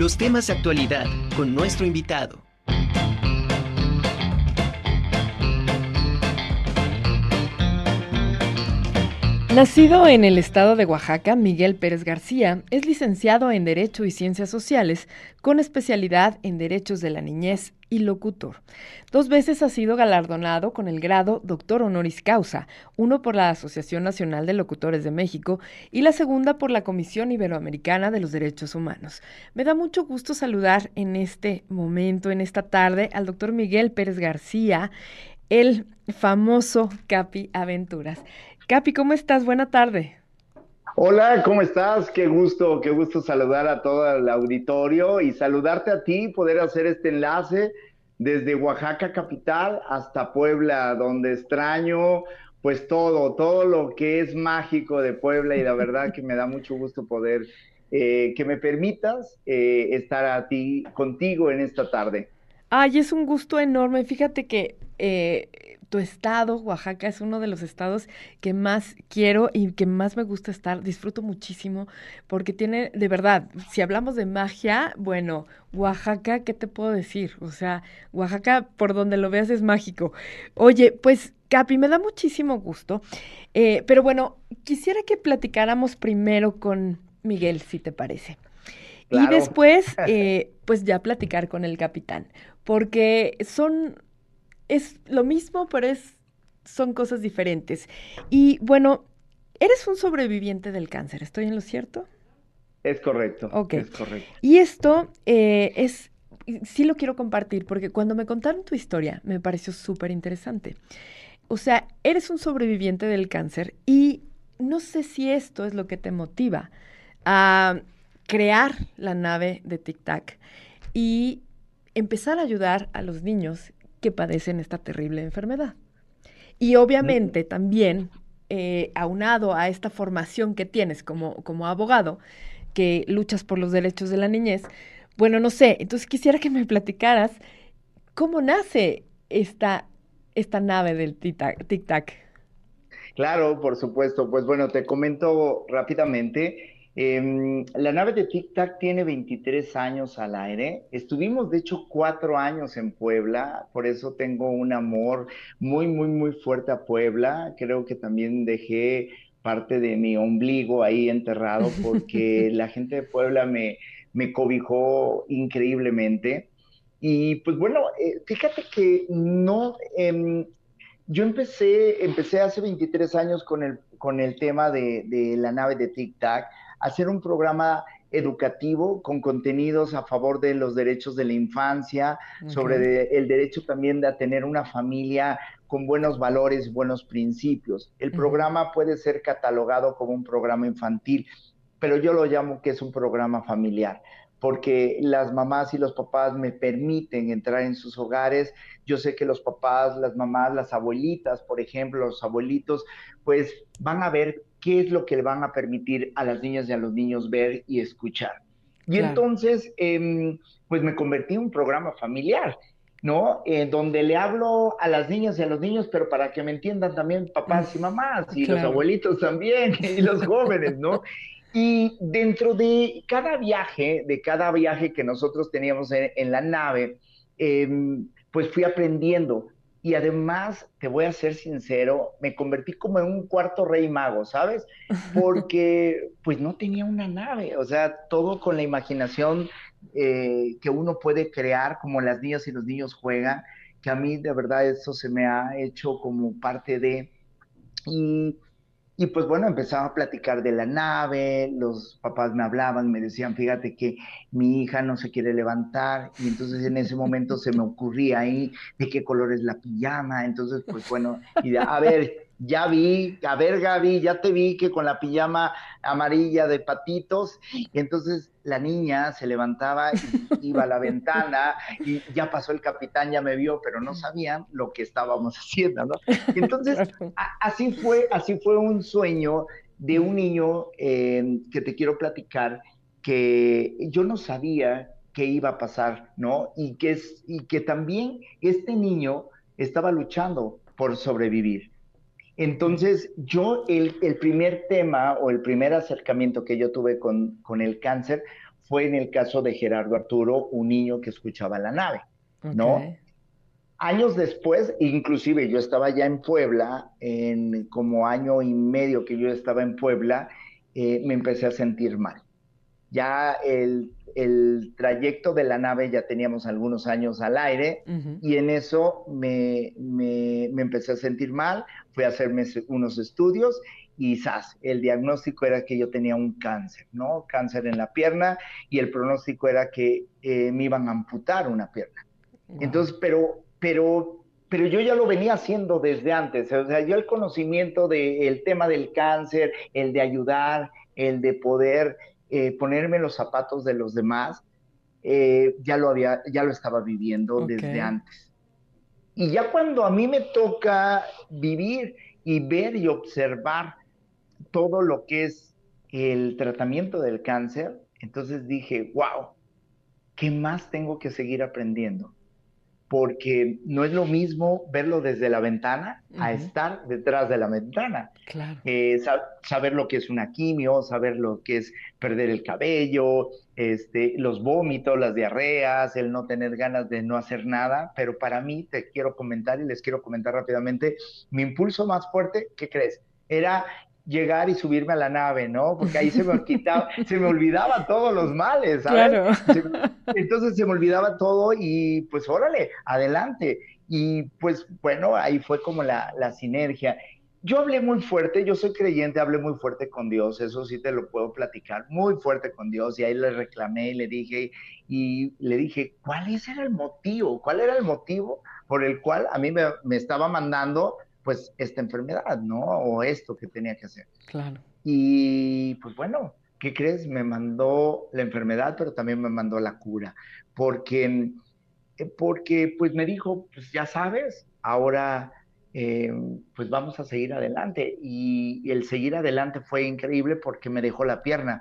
los temas de actualidad con nuestro invitado. Nacido en el estado de Oaxaca, Miguel Pérez García es licenciado en Derecho y Ciencias Sociales con especialidad en Derechos de la Niñez y locutor. Dos veces ha sido galardonado con el grado Doctor Honoris Causa, uno por la Asociación Nacional de Locutores de México y la segunda por la Comisión Iberoamericana de los Derechos Humanos. Me da mucho gusto saludar en este momento, en esta tarde, al doctor Miguel Pérez García, el famoso Capi Aventuras. Capi, ¿cómo estás? Buena tarde. Hola, ¿cómo estás? Qué gusto, qué gusto saludar a todo el auditorio y saludarte a ti, poder hacer este enlace desde Oaxaca capital hasta Puebla, donde extraño pues todo, todo lo que es mágico de Puebla y la verdad que me da mucho gusto poder eh, que me permitas eh, estar a ti, contigo en esta tarde. Ay, es un gusto enorme. Fíjate que eh, tu estado, Oaxaca, es uno de los estados que más quiero y que más me gusta estar. Disfruto muchísimo porque tiene, de verdad, si hablamos de magia, bueno, Oaxaca, ¿qué te puedo decir? O sea, Oaxaca, por donde lo veas, es mágico. Oye, pues, Capi, me da muchísimo gusto. Eh, pero bueno, quisiera que platicáramos primero con Miguel, si te parece. Y después, eh, pues ya platicar con el capitán, porque son es lo mismo, pero es, son cosas diferentes. Y bueno, eres un sobreviviente del cáncer, ¿estoy en lo cierto? Es correcto. Ok. Es correcto. Y esto eh, es, sí lo quiero compartir, porque cuando me contaron tu historia me pareció súper interesante. O sea, eres un sobreviviente del cáncer y no sé si esto es lo que te motiva a crear la nave de Tic Tac y empezar a ayudar a los niños que padecen esta terrible enfermedad. Y obviamente también, eh, aunado a esta formación que tienes como, como abogado, que luchas por los derechos de la niñez, bueno, no sé, entonces quisiera que me platicaras cómo nace esta, esta nave del Tic Tac. Claro, por supuesto. Pues bueno, te comento rápidamente. Em, la nave de Tic Tac tiene 23 años al aire. Estuvimos, de hecho, cuatro años en Puebla, por eso tengo un amor muy, muy, muy fuerte a Puebla. Creo que también dejé parte de mi ombligo ahí enterrado porque la gente de Puebla me, me cobijó increíblemente. Y pues bueno, eh, fíjate que no, em, yo empecé, empecé hace 23 años con el, con el tema de, de la nave de Tic Tac hacer un programa educativo con contenidos a favor de los derechos de la infancia, sobre el derecho también de tener una familia con buenos valores, buenos principios. El programa puede ser catalogado como un programa infantil, pero yo lo llamo que es un programa familiar porque las mamás y los papás me permiten entrar en sus hogares. Yo sé que los papás, las mamás, las abuelitas, por ejemplo, los abuelitos, pues van a ver qué es lo que le van a permitir a las niñas y a los niños ver y escuchar. Y entonces, em, pues me convertí en un programa familiar, ¿no? En donde le hablo a las niñas y a los niños, pero para que me entiendan también papás y mamás, y los abuelitos también, y los jóvenes, ¿no? Y dentro de cada viaje, de cada viaje que nosotros teníamos en, la nave, em, pues fui aprendiendo y además, te voy a ser sincero, me convertí como en un cuarto rey mago, ¿sabes? Porque pues no tenía una nave, o sea, todo con la imaginación eh, que uno puede crear, como las niñas y los niños juegan, que a mí de verdad eso se me ha hecho como parte de... Y y pues bueno, empezaba a platicar de la nave, los papás me hablaban, me decían, fíjate que mi hija no se quiere levantar, y entonces en ese momento se me ocurría ahí de qué color es la pijama, entonces pues bueno, y a ver, ya vi, a ver Gaby, ya te vi que con la pijama amarilla de patitos, y entonces la niña se levantaba y iba a la ventana y ya pasó el capitán, ya me vio, pero no sabían lo que estábamos haciendo, ¿no? entonces, así fue, así fue un sueño de un niño eh, que te quiero platicar, que yo no sabía qué iba a pasar, ¿no? Y que, y que también este niño estaba luchando por sobrevivir. Entonces, yo, el, primer tema o el primer acercamiento que yo tuve con, con, el cáncer fue en el caso de Gerardo Arturo, un niño que escuchaba la nave, ¿no? Años después, inclusive yo estaba ya en Puebla, en como año y medio que yo estaba en Puebla, eh, me empecé a sentir mal. Ya el, trayecto de la nave ya teníamos algunos años al aire y en eso me, me, empecé a sentir mal, fui a hacerme unos estudios y ¡zas! el diagnóstico era que yo tenía un cáncer, ¿no? Cáncer en la pierna y el pronóstico era que eh, me iban a amputar una pierna. Entonces, pero pero, pero yo ya lo venía haciendo desde antes. O sea, yo el conocimiento del tema del cáncer, el de ayudar, el de poder eh, ponerme los zapatos de los demás, eh, ya lo había, ya lo estaba viviendo desde antes. Y ya cuando a mí me toca vivir y ver y observar todo lo que es el tratamiento del cáncer, entonces dije, wow, ¿qué más tengo que seguir aprendiendo? Porque no es lo mismo verlo desde la ventana a estar detrás de la ventana. Claro. Eh, saber lo que es una quimio, saber lo que es perder el cabello, este, los vómitos, las diarreas, el no tener ganas de no hacer nada. Pero para mí, te quiero comentar y les quiero comentar rápidamente, mi impulso más fuerte, ¿qué crees? Era llegar y subirme a la nave, ¿no? Porque ahí se me quitaba, se me olvidaba todos los males, ¿sabes? Claro. entonces se me olvidaba todo y pues órale, adelante. Y pues bueno, ahí fue como la, la sinergia. Yo hablé muy fuerte, yo soy creyente, hablé muy fuerte con Dios, eso sí te lo puedo platicar, muy fuerte con Dios, y ahí le reclamé y le dije, y le dije, ¿cuál era el motivo? ¿Cuál era el motivo por el cual a mí me, me estaba mandando pues esta enfermedad, ¿no? O esto que tenía que hacer. Claro. Y pues bueno, ¿qué crees? Me mandó la enfermedad, pero también me mandó la cura, porque, eh, porque pues me dijo, pues ya sabes, ahora eh, pues vamos a seguir adelante. Y, el seguir adelante fue increíble porque me dejó la pierna.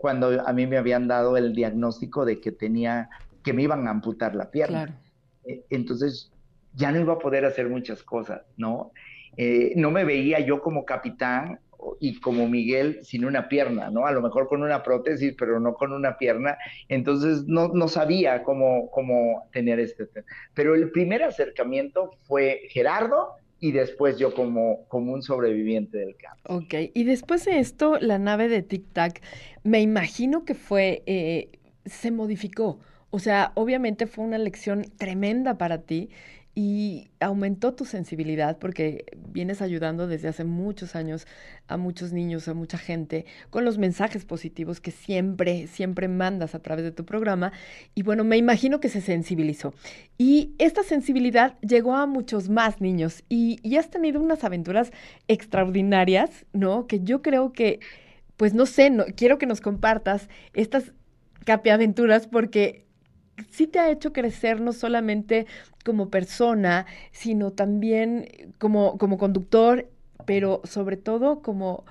cuando a mí me habían dado el diagnóstico de que tenía, que me iban a amputar la pierna. Claro. Eh, entonces ya no iba a poder hacer muchas cosas, ¿no? Eh, no me veía yo como capitán y como Miguel sin una pierna, ¿no? A lo mejor con una prótesis, pero no con una pierna. Entonces no, no sabía cómo, cómo tener este. Pero el primer acercamiento fue Gerardo y después yo como, como un sobreviviente del campo. Ok, y después de esto, la nave de Tic Tac, me imagino que fue, eh, se modificó. O sea, obviamente fue una lección tremenda para ti y aumentó tu sensibilidad porque vienes ayudando desde hace muchos años a muchos niños, a mucha gente, con los mensajes positivos que siempre, siempre mandas a través de tu programa. Y bueno, me imagino que se sensibilizó. Y esta sensibilidad llegó a muchos más niños y, has tenido unas aventuras extraordinarias, ¿no? Que yo creo que, pues no sé, no, quiero que nos compartas estas capiaventuras porque sí te ha hecho crecer no solamente como persona, sino también como, como conductor, pero sobre todo como,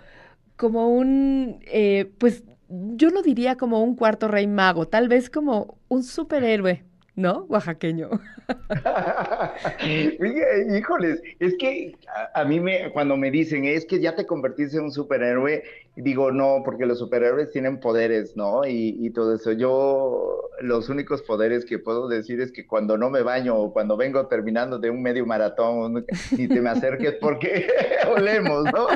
como un, eh, pues yo no diría como un cuarto rey mago, tal vez como un superhéroe, ¿no? Oaxaqueño. Híjoles, es que a, mí me, cuando me dicen, es que ya te convertiste en un superhéroe, digo, no, porque los superhéroes tienen poderes, ¿no? Y, y, todo eso. Yo, los únicos poderes que puedo decir es que cuando no me baño o cuando vengo terminando de un medio maratón y te me acerques porque olemos, ¿no?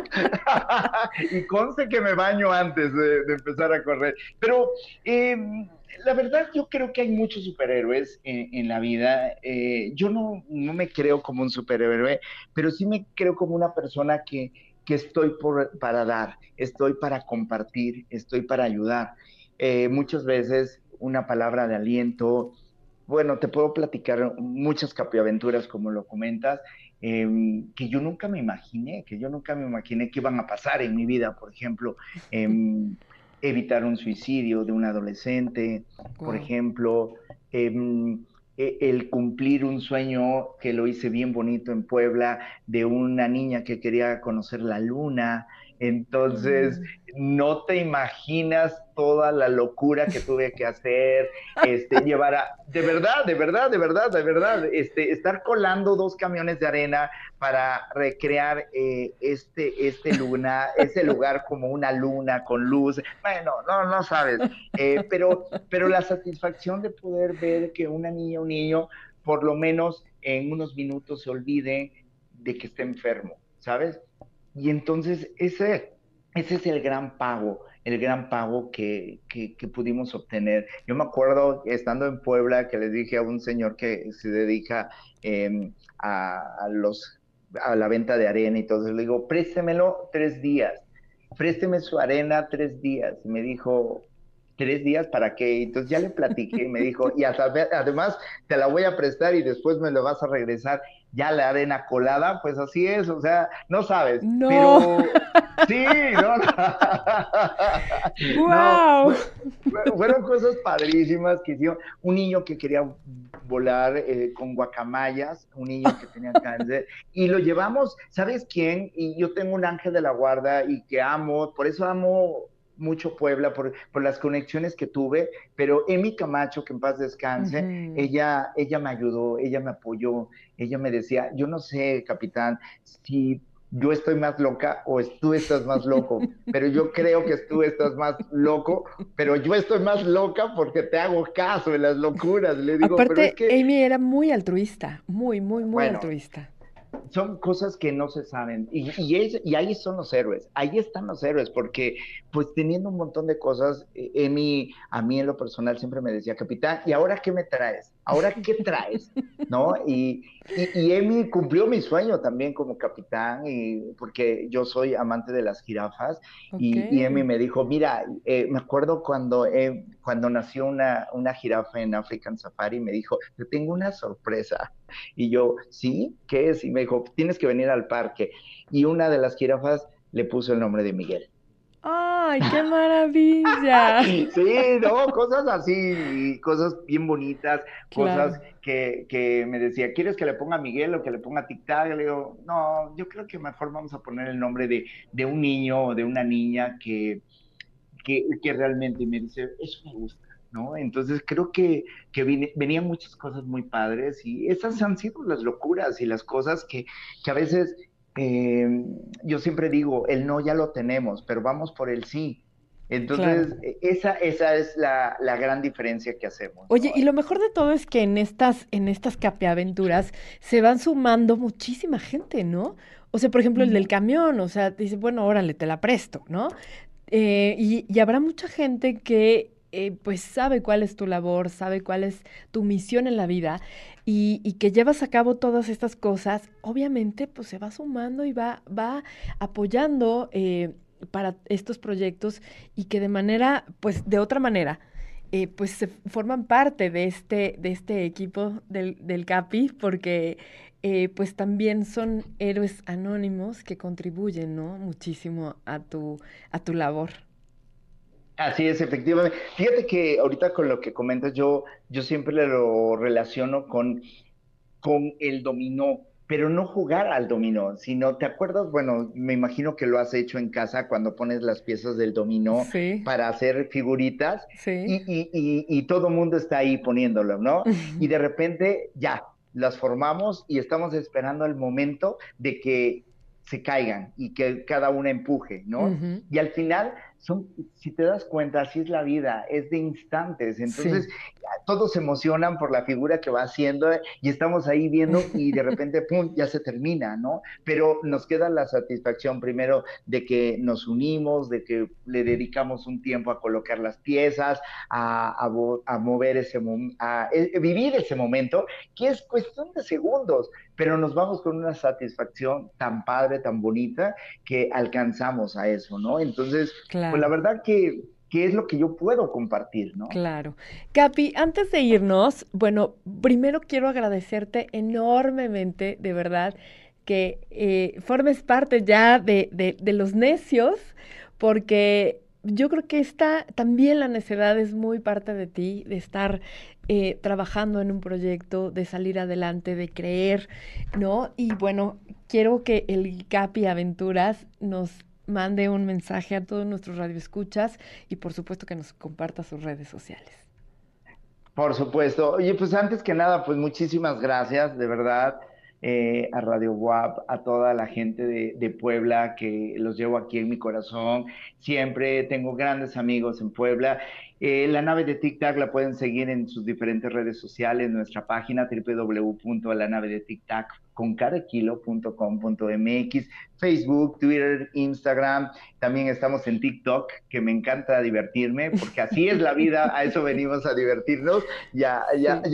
y conste que me baño antes de, de empezar a correr. Pero... Eh, la verdad, yo creo que hay muchos superhéroes en, la vida. Eh, yo no, no, me creo como un superhéroe, pero sí me creo como una persona que, que estoy por, para dar, estoy para compartir, estoy para ayudar. Eh, muchas veces una palabra de aliento, bueno, te puedo platicar muchas capiaventuras como lo comentas, em, que yo nunca me imaginé, que yo nunca me imaginé que iban a pasar en mi vida, por ejemplo. Evitar un suicidio de un adolescente, por ejemplo, em, e, el cumplir un sueño que lo hice bien bonito en Puebla de una niña que quería conocer la luna, Entonces, no te imaginas toda la locura que tuve que hacer, este, llevar a, de verdad, de verdad, de verdad, de verdad, este, estar colando dos camiones de arena para recrear eh, este, este luna, ese lugar como una luna con luz. Bueno, no, no sabes, eh, pero, pero la satisfacción de poder ver que una niña, un niño, por lo menos en unos minutos se olvide de que está enfermo, ¿sabes? Y entonces ese, ese es el gran pago, el gran pago que, que, pudimos obtener. Yo me acuerdo estando en Puebla que les dije a un señor que se dedica em, a, los, a la venta de arena y todo, le digo, préstemelo tres días, présteme su arena tres días. Y me dijo, tres días para qué. Entonces ya le platiqué y me dijo, y además te la voy a prestar y después me lo vas a regresar. Ya la arena colada, pues así es, o sea, no sabes. No. Pero sí, no. wow. fueron cosas padrísimas que hicieron. Un niño que quería volar eh, con guacamayas, un niño que tenía cáncer, y lo llevamos, ¿sabes quién? Y yo tengo un ángel de la guarda y que amo, por eso amo mucho Puebla por, por, las conexiones que tuve, pero Emi Camacho, que en paz descanse, ella, ella me ayudó, ella me apoyó, ella me decía, yo no sé, capitán, si yo estoy más loca o tú estás más loco, pero yo creo que tú estás más loco, pero yo estoy más loca porque te hago caso en las locuras. Le digo, Aparte, Amy era muy altruista, muy, muy, muy altruista son cosas que no se saben. Y, y, y, ahí son los héroes, ahí están los héroes, porque pues teniendo un montón de cosas, eh, Emi, a mí en lo personal siempre me decía, capitán, ¿y ahora qué me traes? ¿Ahora qué traes? ¿No? Y, y, Emi cumplió mi sueño también como capitán, y, porque yo soy amante de las jirafas, y, Emi me dijo, mira, eh, me acuerdo cuando, eh, cuando nació una, una jirafa en African Safari, me dijo, te tengo una sorpresa. Y yo, ¿sí? ¿Qué es? Y me dijo, tienes que venir al parque. Y una de las jirafas le puso el nombre de Miguel. ¡Ay, qué maravilla! sí, no, cosas así, cosas bien bonitas, cosas que, que, me decía, ¿quieres que le ponga Miguel o que le ponga Tic Tac? Le digo, no, yo creo que mejor vamos a poner el nombre de, de un niño o de una niña que, que, que realmente me dice, eso me gusta ¿no? Entonces creo que, que venían muchas cosas muy padres y esas han sido las locuras y las cosas que, que a veces eh, yo siempre digo, el no ya lo tenemos, pero vamos por el sí. Entonces, e, esa, esa es la, la, gran diferencia que hacemos. Oye, y lo mejor de todo es que en estas, en estas capiaventuras se van sumando muchísima gente, ¿no? O sea, por ejemplo, el del camión, o sea, dice, bueno, órale, te la presto, ¿no? Eh, y, y, habrá mucha gente que eh, pues sabe cuál es tu labor, sabe cuál es tu misión en la vida y, que llevas a cabo todas estas cosas, obviamente pues se va sumando y va, va apoyando eh, para estos proyectos y que de manera, pues de otra manera, eh, pues se forman parte de este, de este equipo del, CAPI porque pues también son héroes anónimos que contribuyen ¿no? muchísimo a tu, a tu labor. Así es, efectivamente. Fíjate que ahorita con lo que comentas, yo, yo siempre lo relaciono con, con el dominó, pero no jugar al dominó, sino, ¿te acuerdas? Bueno, me imagino que lo has hecho en casa cuando pones las piezas del dominó para hacer figuritas y, y, y, y todo el mundo está ahí poniéndolo, ¿no? y de repente ya, las formamos y estamos esperando el momento de que se caigan y que cada una empuje, ¿no? Y al final son, si te das cuenta, así es la vida, es de instantes. Entonces, todos se emocionan por la figura que va haciendo y estamos ahí viendo y de repente, pum, ya se termina, ¿no? Pero nos queda la satisfacción primero de que nos unimos, de que le dedicamos un tiempo a colocar las piezas, a, a, mover ese a, a vivir ese momento, que es cuestión de segundos, pero nos vamos con una satisfacción tan padre, tan bonita, que alcanzamos a eso, ¿no? Entonces, claro pues la verdad que, es lo que yo puedo compartir, ¿no? Claro. Capi, antes de irnos, bueno, primero quiero agradecerte enormemente, de verdad, que eh, formes parte ya de, de, los necios, porque yo creo que esta también la necedad es muy parte de ti, de estar eh, trabajando en un proyecto, de salir adelante, de creer, ¿no? Y bueno, quiero que el Capi Aventuras nos mande un mensaje a todos nuestros radioescuchas y por supuesto que nos comparta sus redes sociales. Por supuesto. Oye, pues antes que nada, pues muchísimas gracias, de verdad. Eh, a Radio WAP, a toda la gente de, Puebla que los llevo aquí en mi corazón. Siempre tengo grandes amigos en Puebla. Eh, la nave de Tic Tac la pueden seguir en sus diferentes redes sociales, nuestra página www.lanavedetictac.com.mx, Facebook, Twitter, Instagram. También estamos en TikTok, que me encanta divertirme, porque así es la vida, a eso venimos a divertirnos y a,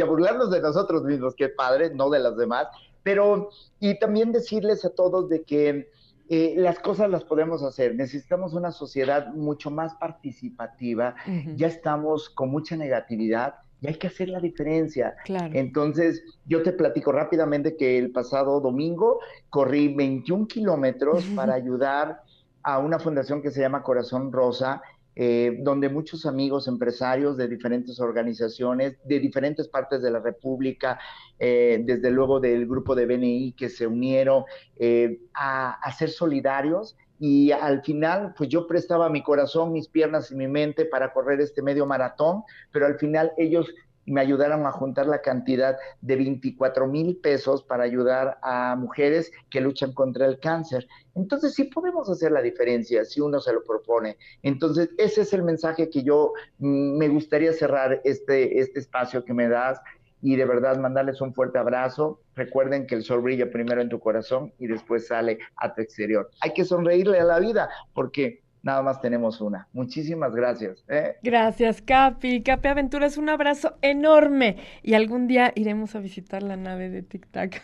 burlarnos de nosotros mismos, que padre, no de los demás. Pero, y también decirles a todos de que eh, las cosas las podemos hacer. Necesitamos una sociedad mucho más participativa. Ya estamos con mucha negatividad y hay que hacer la diferencia. Entonces, yo te platico rápidamente que el pasado domingo corrí 21 kilómetros para ayudar a una fundación que se llama Corazón Rosa eh, donde muchos amigos empresarios de diferentes organizaciones, de diferentes partes de la República, eh, desde luego del grupo de BNI que se unieron eh, a, a, ser solidarios y al final pues yo prestaba mi corazón, mis piernas y mi mente para correr este medio maratón, pero al final ellos me ayudaron a juntar la cantidad de 24 mil pesos para ayudar a mujeres que luchan contra el cáncer. Entonces sí podemos hacer la diferencia si uno se lo propone. Entonces ese es el mensaje que yo mm, me gustaría cerrar este, este espacio que me das y de verdad mandarles un fuerte abrazo. Recuerden que el sol brilla primero en tu corazón y después sale a tu exterior. Hay que sonreírle a la vida porque nada más tenemos una. Muchísimas gracias. ¿eh? Gracias, Capi. Capi Aventuras, un abrazo enorme. Y algún día iremos a visitar la nave de Tic Tac.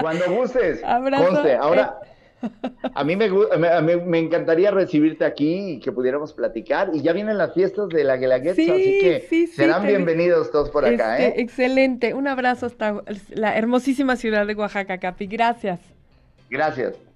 Cuando gustes. Abrazo. Ahora, a mí me, me, encantaría recibirte aquí y que pudiéramos platicar. Y ya vienen las fiestas de la Guelaguetza, así que serán bienvenidos todos por acá. Este, ¿eh? Excelente. Un abrazo hasta la hermosísima ciudad de Oaxaca, Capi. Gracias. Gracias.